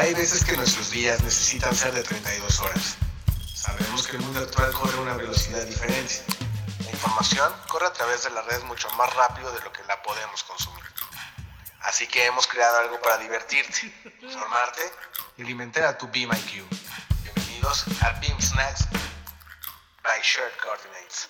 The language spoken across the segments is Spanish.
Hay veces que nuestros días necesitan ser de 32 horas. Sabemos que el mundo actual corre a una velocidad diferente. La información corre a través de la red mucho más rápido de lo que la podemos consumir. Así que hemos creado algo para divertirte, formarte y alimentar a tu Beam IQ. Bienvenidos a Beam Snacks by Shared Coordinates.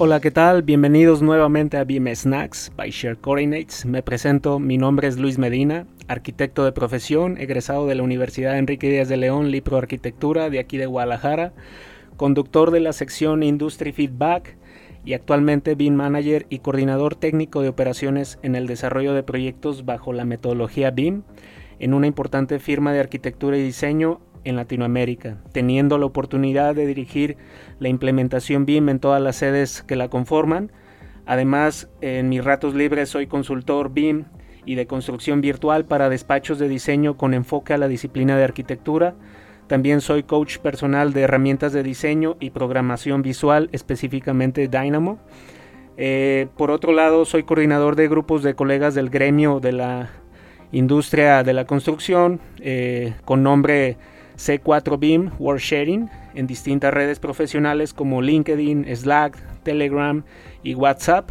Hola, ¿qué tal? Bienvenidos nuevamente a BM Snacks by Share Coordinates. Me presento, mi nombre es Luis Medina, arquitecto de profesión, egresado de la Universidad Enrique Díaz de León, Lipro Arquitectura, de aquí de Guadalajara, conductor de la sección Industry Feedback y actualmente BIM Manager y coordinador técnico de operaciones en el desarrollo de proyectos bajo la metodología BIM en una importante firma de arquitectura y diseño en Latinoamérica, teniendo la oportunidad de dirigir la implementación BIM en todas las sedes que la conforman. Además, en mis ratos libres soy consultor BIM y de construcción virtual para despachos de diseño con enfoque a la disciplina de arquitectura. También soy coach personal de herramientas de diseño y programación visual, específicamente Dynamo. Eh, por otro lado, soy coordinador de grupos de colegas del gremio de la industria de la construcción, eh, con nombre C4BIM World Sharing en distintas redes profesionales como LinkedIn, Slack, Telegram y WhatsApp,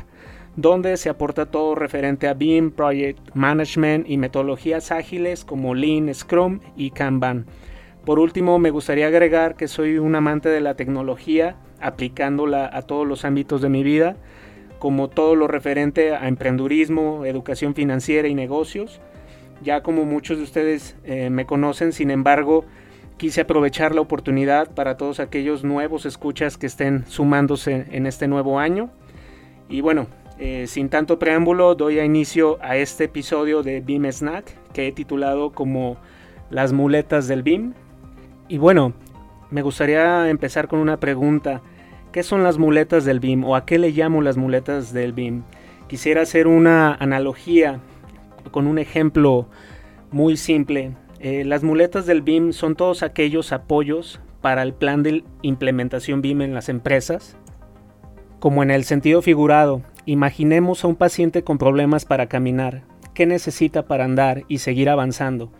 donde se aporta todo referente a BIM, Project Management y metodologías ágiles como Lean, Scrum y Kanban. Por último, me gustaría agregar que soy un amante de la tecnología, aplicándola a todos los ámbitos de mi vida, como todo lo referente a emprendurismo, educación financiera y negocios. Ya como muchos de ustedes eh, me conocen, sin embargo, quise aprovechar la oportunidad para todos aquellos nuevos escuchas que estén sumándose en este nuevo año. Y bueno, eh, sin tanto preámbulo, doy a inicio a este episodio de BIM Snack que he titulado como Las muletas del BIM. Y bueno, me gustaría empezar con una pregunta. ¿Qué son las muletas del BIM o a qué le llamo las muletas del BIM? Quisiera hacer una analogía con un ejemplo muy simple eh, las muletas del BIM son todos aquellos apoyos para el plan de implementación BIM en las empresas. Como en el sentido figurado, imaginemos a un paciente con problemas para caminar. ¿Qué necesita para andar y seguir avanzando?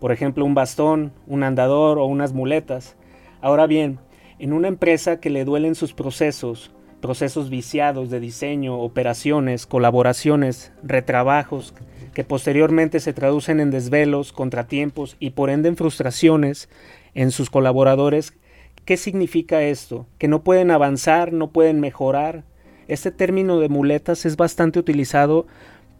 Por ejemplo, un bastón, un andador o unas muletas. Ahora bien, en una empresa que le duelen sus procesos, procesos viciados de diseño, operaciones, colaboraciones, retrabajos, que posteriormente se traducen en desvelos, contratiempos y por ende en frustraciones en sus colaboradores. ¿Qué significa esto? Que no pueden avanzar, no pueden mejorar. Este término de muletas es bastante utilizado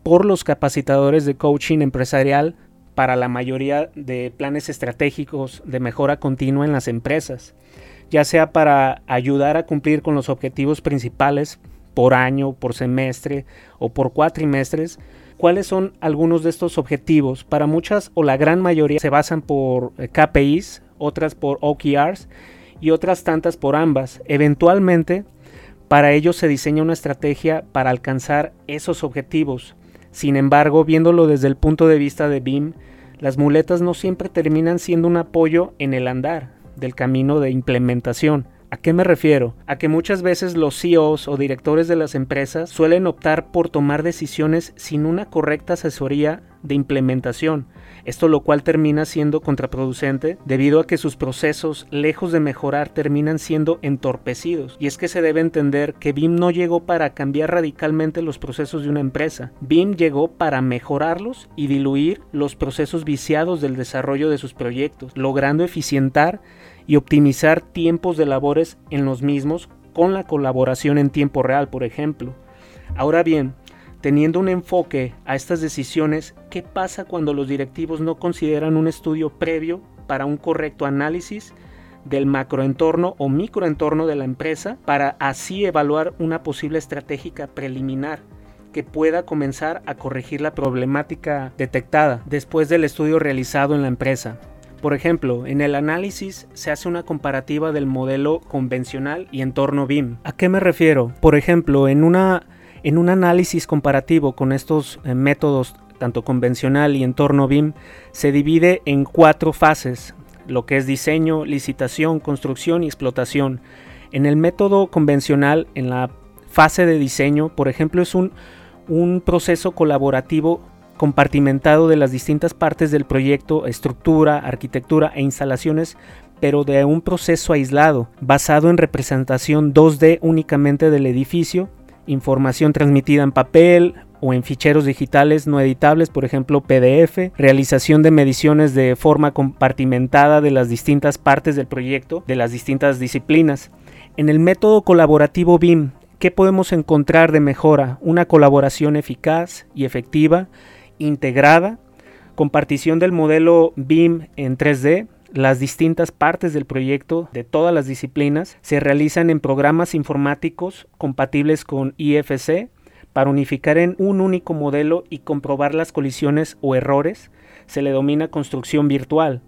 por los capacitadores de coaching empresarial para la mayoría de planes estratégicos de mejora continua en las empresas, ya sea para ayudar a cumplir con los objetivos principales por año, por semestre o por cuatrimestres, ¿Cuáles son algunos de estos objetivos? Para muchas o la gran mayoría se basan por eh, KPIs, otras por OKRs y otras tantas por ambas. Eventualmente, para ello se diseña una estrategia para alcanzar esos objetivos. Sin embargo, viéndolo desde el punto de vista de BIM, las muletas no siempre terminan siendo un apoyo en el andar del camino de implementación. ¿A qué me refiero? A que muchas veces los CEOs o directores de las empresas suelen optar por tomar decisiones sin una correcta asesoría de implementación, esto lo cual termina siendo contraproducente debido a que sus procesos, lejos de mejorar, terminan siendo entorpecidos. Y es que se debe entender que BIM no llegó para cambiar radicalmente los procesos de una empresa, BIM llegó para mejorarlos y diluir los procesos viciados del desarrollo de sus proyectos, logrando eficientar y optimizar tiempos de labores en los mismos con la colaboración en tiempo real, por ejemplo. Ahora bien, teniendo un enfoque a estas decisiones, ¿qué pasa cuando los directivos no consideran un estudio previo para un correcto análisis del macroentorno o microentorno de la empresa para así evaluar una posible estratégica preliminar que pueda comenzar a corregir la problemática detectada después del estudio realizado en la empresa? Por ejemplo, en el análisis se hace una comparativa del modelo convencional y entorno BIM. ¿A qué me refiero? Por ejemplo, en, una, en un análisis comparativo con estos eh, métodos tanto convencional y entorno BIM, se divide en cuatro fases, lo que es diseño, licitación, construcción y explotación. En el método convencional, en la fase de diseño, por ejemplo, es un, un proceso colaborativo compartimentado de las distintas partes del proyecto, estructura, arquitectura e instalaciones, pero de un proceso aislado, basado en representación 2D únicamente del edificio, información transmitida en papel o en ficheros digitales no editables, por ejemplo PDF, realización de mediciones de forma compartimentada de las distintas partes del proyecto, de las distintas disciplinas. En el método colaborativo BIM, ¿qué podemos encontrar de mejora? Una colaboración eficaz y efectiva, integrada, compartición del modelo BIM en 3D, las distintas partes del proyecto de todas las disciplinas se realizan en programas informáticos compatibles con IFC para unificar en un único modelo y comprobar las colisiones o errores. Se le domina construcción virtual.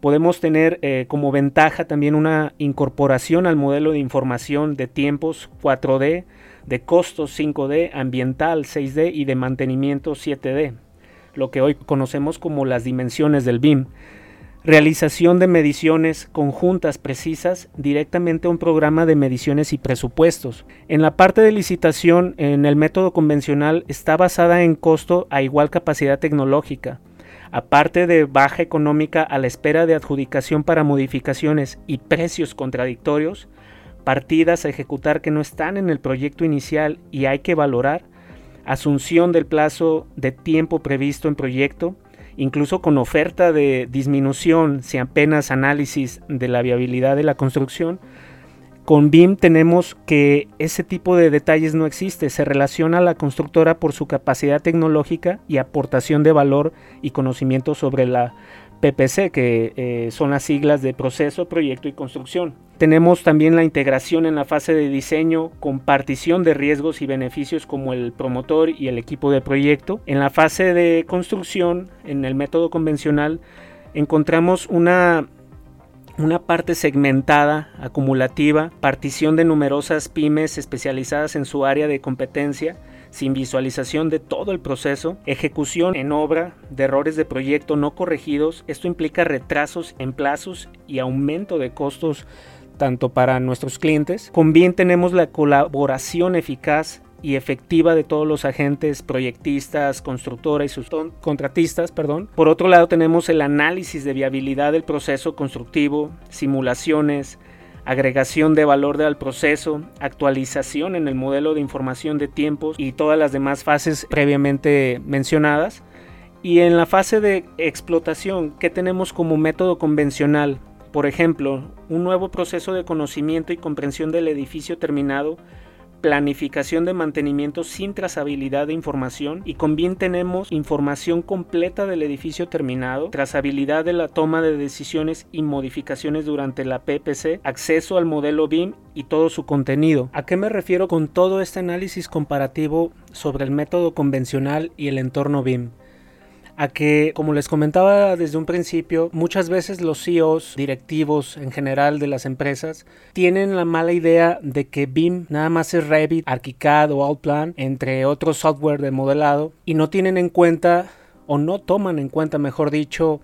Podemos tener eh, como ventaja también una incorporación al modelo de información de tiempos 4D, de costos 5D, ambiental 6D y de mantenimiento 7D, lo que hoy conocemos como las dimensiones del BIM realización de mediciones conjuntas precisas directamente a un programa de mediciones y presupuestos. En la parte de licitación, en el método convencional, está basada en costo a igual capacidad tecnológica. Aparte de baja económica a la espera de adjudicación para modificaciones y precios contradictorios, partidas a ejecutar que no están en el proyecto inicial y hay que valorar, asunción del plazo de tiempo previsto en proyecto, incluso con oferta de disminución, si apenas análisis de la viabilidad de la construcción, con BIM tenemos que ese tipo de detalles no existe, se relaciona a la constructora por su capacidad tecnológica y aportación de valor y conocimiento sobre la PPC, que eh, son las siglas de proceso, proyecto y construcción. Tenemos también la integración en la fase de diseño con partición de riesgos y beneficios como el promotor y el equipo de proyecto. En la fase de construcción, en el método convencional, encontramos una una parte segmentada, acumulativa, partición de numerosas pymes especializadas en su área de competencia, sin visualización de todo el proceso, ejecución en obra de errores de proyecto no corregidos. Esto implica retrasos en plazos y aumento de costos tanto para nuestros clientes. Con bien tenemos la colaboración eficaz y efectiva de todos los agentes proyectistas, constructoras y sus contratistas, perdón. Por otro lado, tenemos el análisis de viabilidad del proceso constructivo, simulaciones, agregación de valor al proceso, actualización en el modelo de información de tiempos y todas las demás fases previamente mencionadas. Y en la fase de explotación, ¿qué tenemos como método convencional? Por ejemplo, un nuevo proceso de conocimiento y comprensión del edificio terminado planificación de mantenimiento sin trazabilidad de información y con bien tenemos información completa del edificio terminado, trazabilidad de la toma de decisiones y modificaciones durante la PPC, acceso al modelo BIM y todo su contenido. ¿A qué me refiero con todo este análisis comparativo sobre el método convencional y el entorno BIM? A que, como les comentaba desde un principio, muchas veces los CEOs, directivos en general de las empresas, tienen la mala idea de que BIM nada más es Revit, ArchiCAD o Outplan, entre otros software de modelado, y no tienen en cuenta, o no toman en cuenta, mejor dicho,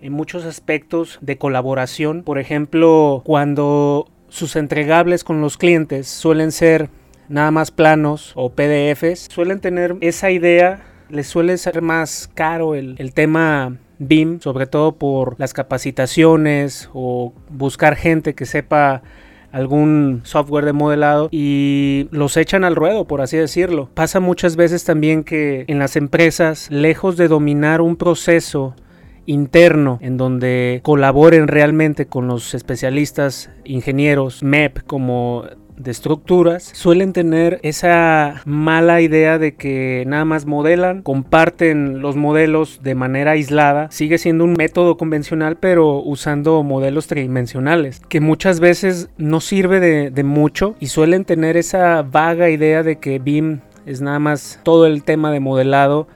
en muchos aspectos de colaboración. Por ejemplo, cuando sus entregables con los clientes suelen ser nada más planos o PDFs, suelen tener esa idea les suele ser más caro el, el tema BIM, sobre todo por las capacitaciones o buscar gente que sepa algún software de modelado y los echan al ruedo, por así decirlo. Pasa muchas veces también que en las empresas, lejos de dominar un proceso interno en donde colaboren realmente con los especialistas ingenieros MEP como de estructuras suelen tener esa mala idea de que nada más modelan, comparten los modelos de manera aislada. Sigue siendo un método convencional pero usando modelos tridimensionales que muchas veces no sirve de, mucho y suelen tener esa vaga idea de que BIM es nada más todo el tema de modelado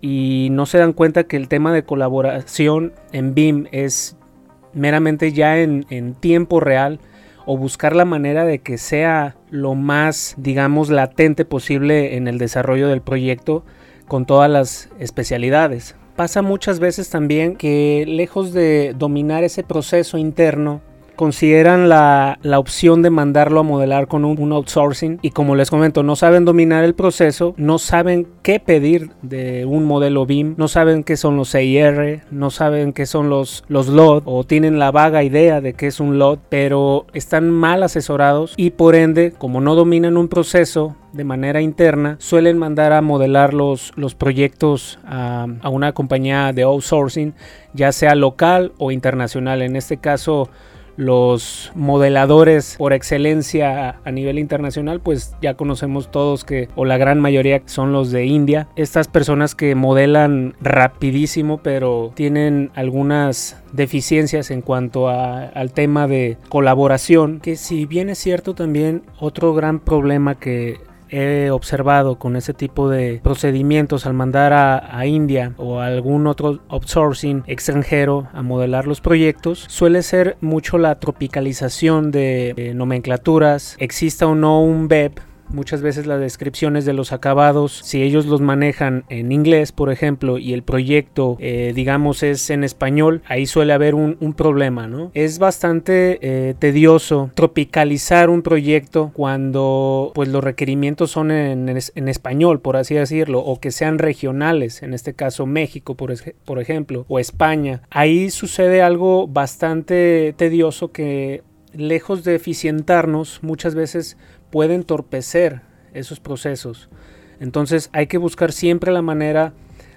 y no se dan cuenta que el tema de colaboración en BIM es meramente ya en, en tiempo real o buscar la manera de que sea lo más, digamos, latente posible en el desarrollo del proyecto con todas las especialidades. Pasa muchas veces también que lejos de dominar ese proceso interno, consideran la, opción de mandarlo a modelar con un, outsourcing y como les comento, no saben dominar el proceso, no saben qué pedir de un modelo BIM, no saben qué son los CIR, no saben qué son los, los LOD o tienen la vaga idea de qué es un LOD, pero están mal asesorados y por ende, como no dominan un proceso, de manera interna suelen mandar a modelar los, los proyectos a, a, una compañía de outsourcing, ya sea local o internacional. En este caso, los modeladores por excelencia a nivel internacional, pues ya conocemos todos que, o la gran mayoría son los de India. Estas personas que modelan rapidísimo, pero tienen algunas deficiencias en cuanto al tema de colaboración, que si bien es cierto también otro gran problema que he observado con ese tipo de procedimientos al mandar a, India o a algún otro outsourcing extranjero a modelar los proyectos suele ser mucho la tropicalización de, nomenclaturas, exista o no un BEP Muchas veces las descripciones de los acabados, si ellos los manejan en inglés, por ejemplo, y el proyecto, eh, digamos, es en español, ahí suele haber un, problema, ¿no? Es bastante eh, tedioso tropicalizar un proyecto cuando, pues, los requerimientos son en, español, por así decirlo, o que sean regionales, en este caso México, por, por ejemplo, o España. Ahí sucede algo bastante tedioso que lejos de eficientarnos, muchas veces puede entorpecer esos procesos. Entonces hay que buscar siempre la manera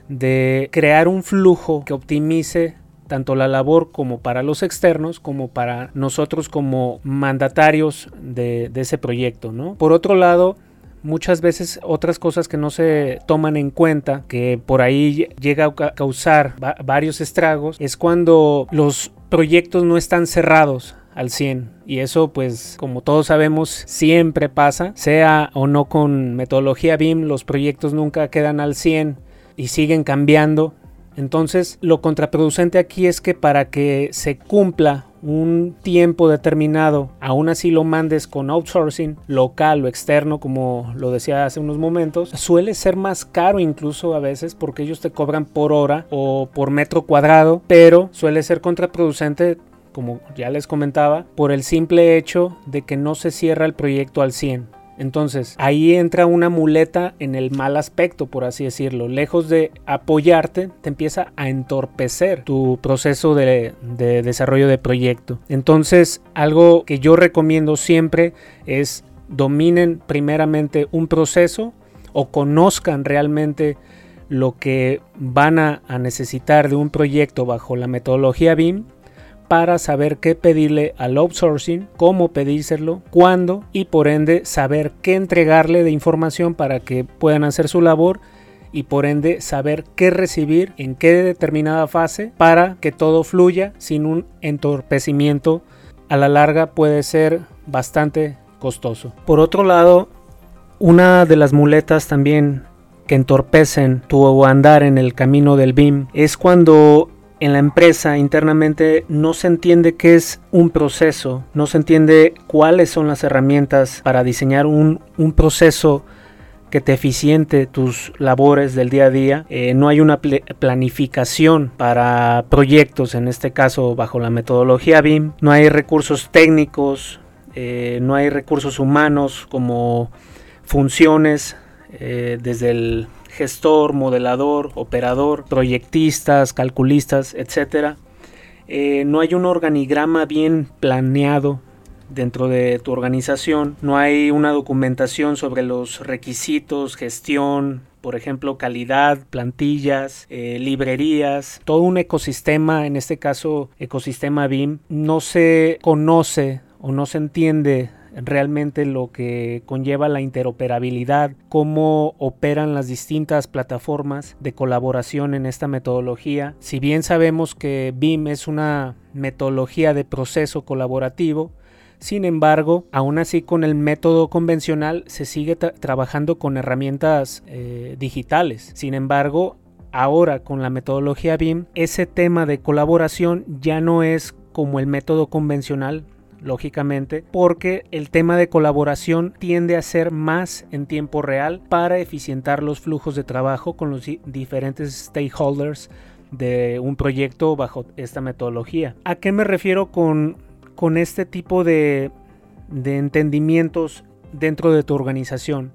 de crear un flujo que optimice tanto la labor como para los externos como para nosotros como mandatarios de, ese proyecto. ¿no? Por otro lado, muchas veces otras cosas que no se toman en cuenta, que por ahí llega a causar varios estragos, es cuando los proyectos no están cerrados al 100 y eso pues como todos sabemos siempre pasa sea o no con metodología BIM los proyectos nunca quedan al 100 y siguen cambiando. Entonces lo contraproducente aquí es que para que se cumpla un tiempo determinado, aún así lo mandes con outsourcing local o externo, como lo decía hace unos momentos, suele ser más caro incluso a veces porque ellos te cobran por hora o por metro cuadrado, pero suele ser contraproducente como ya les comentaba, por el simple hecho de que no se cierra el proyecto al 100. Entonces, ahí entra una muleta en el mal aspecto, por así decirlo. Lejos de apoyarte, te empieza a entorpecer tu proceso de, de, desarrollo de proyecto. Entonces, algo que yo recomiendo siempre es dominen primeramente un proceso o conozcan realmente lo que van a, a necesitar de un proyecto bajo la metodología BIM para saber qué pedirle al outsourcing, cómo pedírselo, cuándo y por ende saber qué entregarle de información para que puedan hacer su labor y por ende saber qué recibir en qué determinada fase para que todo fluya sin un entorpecimiento a la larga puede ser bastante costoso. Por otro lado, una de las muletas también que entorpecen tu andar en el camino del BIM es cuando en la empresa internamente no se entiende qué es un proceso, no se entiende cuáles son las herramientas para diseñar un, proceso que te eficiente tus labores del día a día. Eh, no hay una planificación para proyectos, en este caso bajo la metodología BIM. No hay recursos técnicos, eh, no hay recursos humanos como funciones eh, desde el gestor, modelador, operador, proyectistas, calculistas, etc. Eh, no hay un organigrama bien planeado dentro de tu organización, no hay una documentación sobre los requisitos, gestión, por ejemplo, calidad, plantillas, eh, librerías, todo un ecosistema, en este caso ecosistema BIM, no se conoce o no se entiende realmente lo que conlleva la interoperabilidad, cómo operan las distintas plataformas de colaboración en esta metodología. Si bien sabemos que BIM es una metodología de proceso colaborativo, sin embargo, aún así con el método convencional se sigue trabajando con herramientas eh, digitales. Sin embargo, ahora con la metodología BIM, ese tema de colaboración ya no es como el método convencional lógicamente, porque el tema de colaboración tiende a ser más en tiempo real para eficientar los flujos de trabajo con los diferentes stakeholders de un proyecto bajo esta metodología. ¿A qué me refiero con, con este tipo de, de entendimientos dentro de tu organización?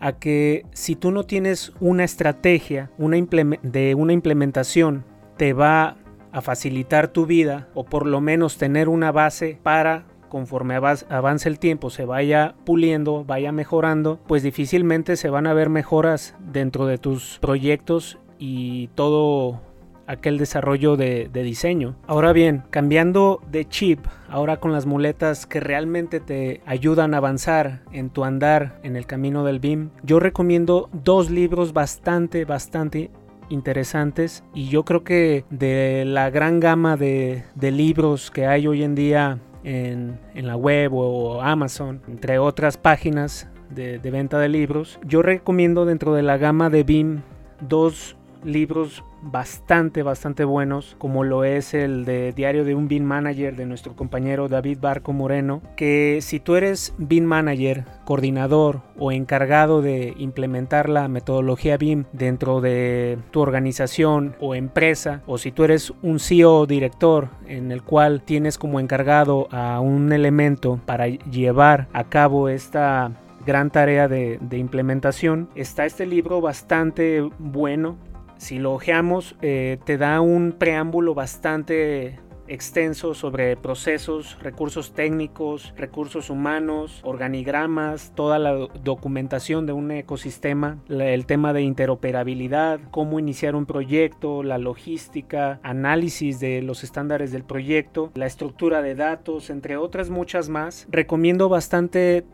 A que si tú no tienes una estrategia de una implementación, te va a facilitar tu vida o por lo menos tener una base para conforme avance el tiempo se vaya puliendo, vaya mejorando, pues difícilmente se van a ver mejoras dentro de tus proyectos y todo aquel desarrollo de, diseño. Ahora bien, cambiando de chip, ahora con las muletas que realmente te ayudan a avanzar en tu andar en el camino del BIM, yo recomiendo dos libros bastante, bastante interesantes y yo creo que de la gran gama de, libros que hay hoy en día en, la web o Amazon, entre otras páginas de, de venta de libros, yo recomiendo dentro de la gama de BIM dos libros bastante, bastante buenos, como lo es el de Diario de un BIM Manager de nuestro compañero David Barco Moreno, que si tú eres BIM Manager, coordinador o encargado de implementar la metodología BIM dentro de tu organización o empresa, o si tú eres un CEO director en el cual tienes como encargado a un elemento para llevar a cabo esta gran tarea de, implementación. Está este libro bastante bueno si lo ojeamos, eh, te da un preámbulo bastante extenso sobre procesos, recursos técnicos, recursos humanos, organigramas, toda la documentación de un ecosistema, el tema de interoperabilidad, cómo iniciar un proyecto, la logística, análisis de los estándares del proyecto, la estructura de datos, entre otras muchas más. Recomiendo bastante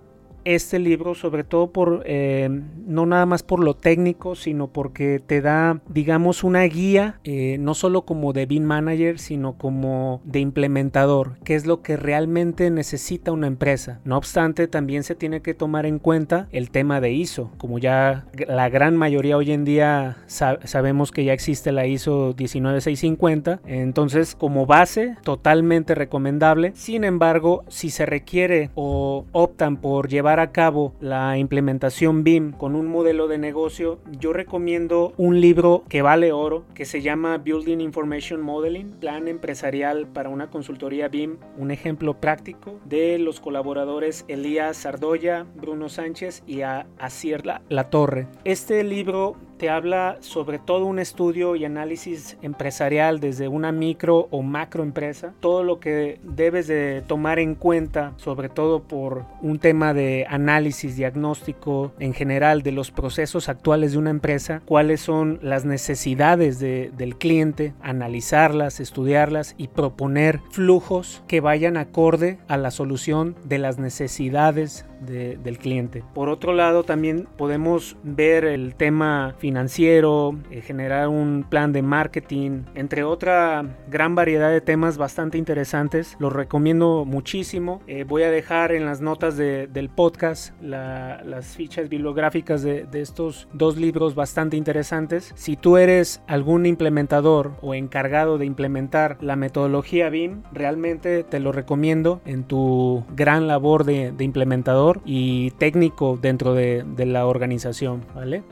este libro, sobre todo por, eh, no nada más por lo técnico, sino porque te da, digamos, una guía, eh, no solo como de BIM Manager, sino como de implementador, que es lo que realmente necesita una empresa. No obstante, también se tiene que tomar en cuenta el tema de ISO, como ya la gran mayoría hoy en día sabemos que ya existe la ISO 19650, entonces como base, totalmente recomendable. Sin embargo, si se requiere o optan por llevar a cabo la implementación BIM con un modelo de negocio, yo recomiendo un libro que vale oro, que se llama Building Information Modeling, Plan Empresarial para una consultoría BIM, un ejemplo práctico de los colaboradores Elías Sardoya, Bruno Sánchez y Asier La Torre. Este libro te habla sobre todo un estudio y análisis empresarial desde una micro o macro empresa, todo lo que debes de tomar en cuenta, sobre todo por un tema de análisis, diagnóstico en general de los procesos actuales de una empresa, cuáles son las necesidades del cliente, analizarlas, estudiarlas y proponer flujos que vayan acorde a la solución de las necesidades del cliente. Por otro lado, también podemos ver el tema financiero, eh, generar un plan de marketing, entre otra gran variedad de temas bastante interesantes. Los recomiendo muchísimo. Eh, voy a dejar en las notas del podcast las fichas bibliográficas de, de estos dos libros bastante interesantes. Si tú eres algún implementador o encargado de implementar la metodología BIM, realmente te lo recomiendo en tu gran labor de, de implementador y técnico dentro de, la organización, ¿vale?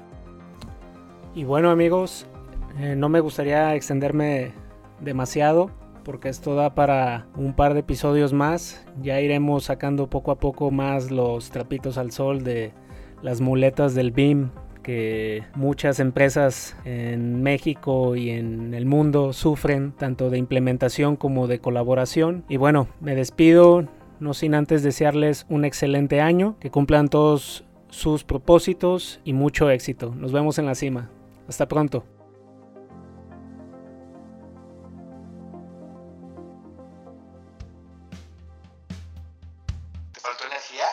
Y bueno amigos, eh, no me gustaría extenderme demasiado porque esto da para un par de episodios más. Ya iremos sacando poco a poco más los trapitos al sol de las muletas del BIM que muchas empresas en México y en el mundo sufren, tanto de implementación como de colaboración. Y bueno, me despido, no sin antes desearles un excelente año, que cumplan todos sus propósitos y mucho éxito. Nos vemos en la cima. Hasta pronto. ¿Te faltó energía?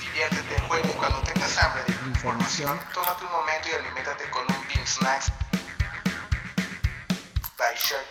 Diviértete, juega cuando tengas hambre de información, tómate un momento y aliméntate con un Bean Snacks by Share